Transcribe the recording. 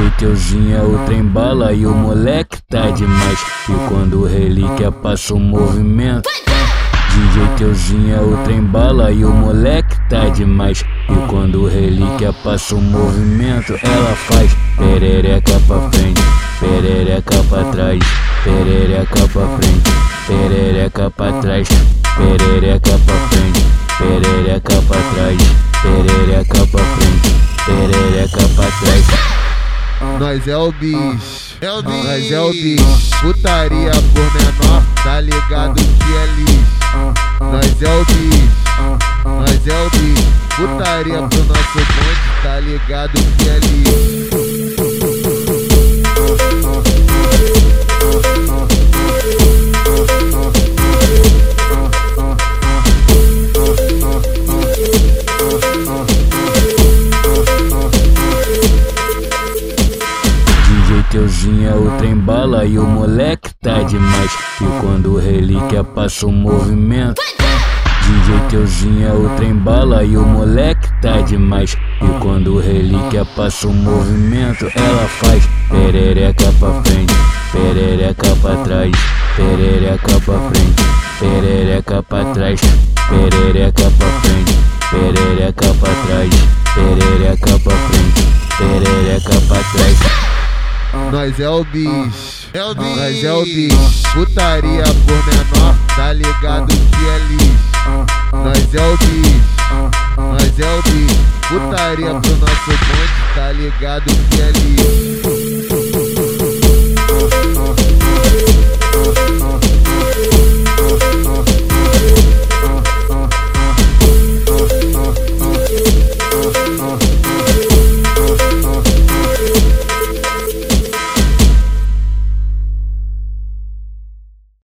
DJ Teuzinho é o trem bala e o moleque tá demais. E quando o relíquia passa o movimento. DJ Teuzinho é o trem bala e o moleque tá demais. E quando o relíquia passa o movimento, ela faz perereca pra frente, perereca pra trás, perereca pra frente, perereca pra trás, perereca pra frente, perereca pra trás, perereca pra frente, perereca pra trás. Nós é o bicho, é o nós é o bicho. Putaria por menor, tá ligado que é lixo. Nós é o bicho, nós é o bicho. Putaria pro nosso bonde, tá ligado que é lixo. É o trem bala e o moleque tá demais. E quando o relíquia passa o movimento. DJ Teuzinho é o trem bala e o moleque tá demais. E quando o relíquia passa o movimento, ela faz perereca pra frente, perereca pra trás, perereca pra frente, perereca pra trás, perereca pra frente, perereca pra trás, Nós é o bicho, é o bicho, nós é o bicho. Putaria por menor, tá ligado que é lixo. Nós é o bicho, nós é o bicho. Putaria pro nosso bonde, tá ligado que é lixo.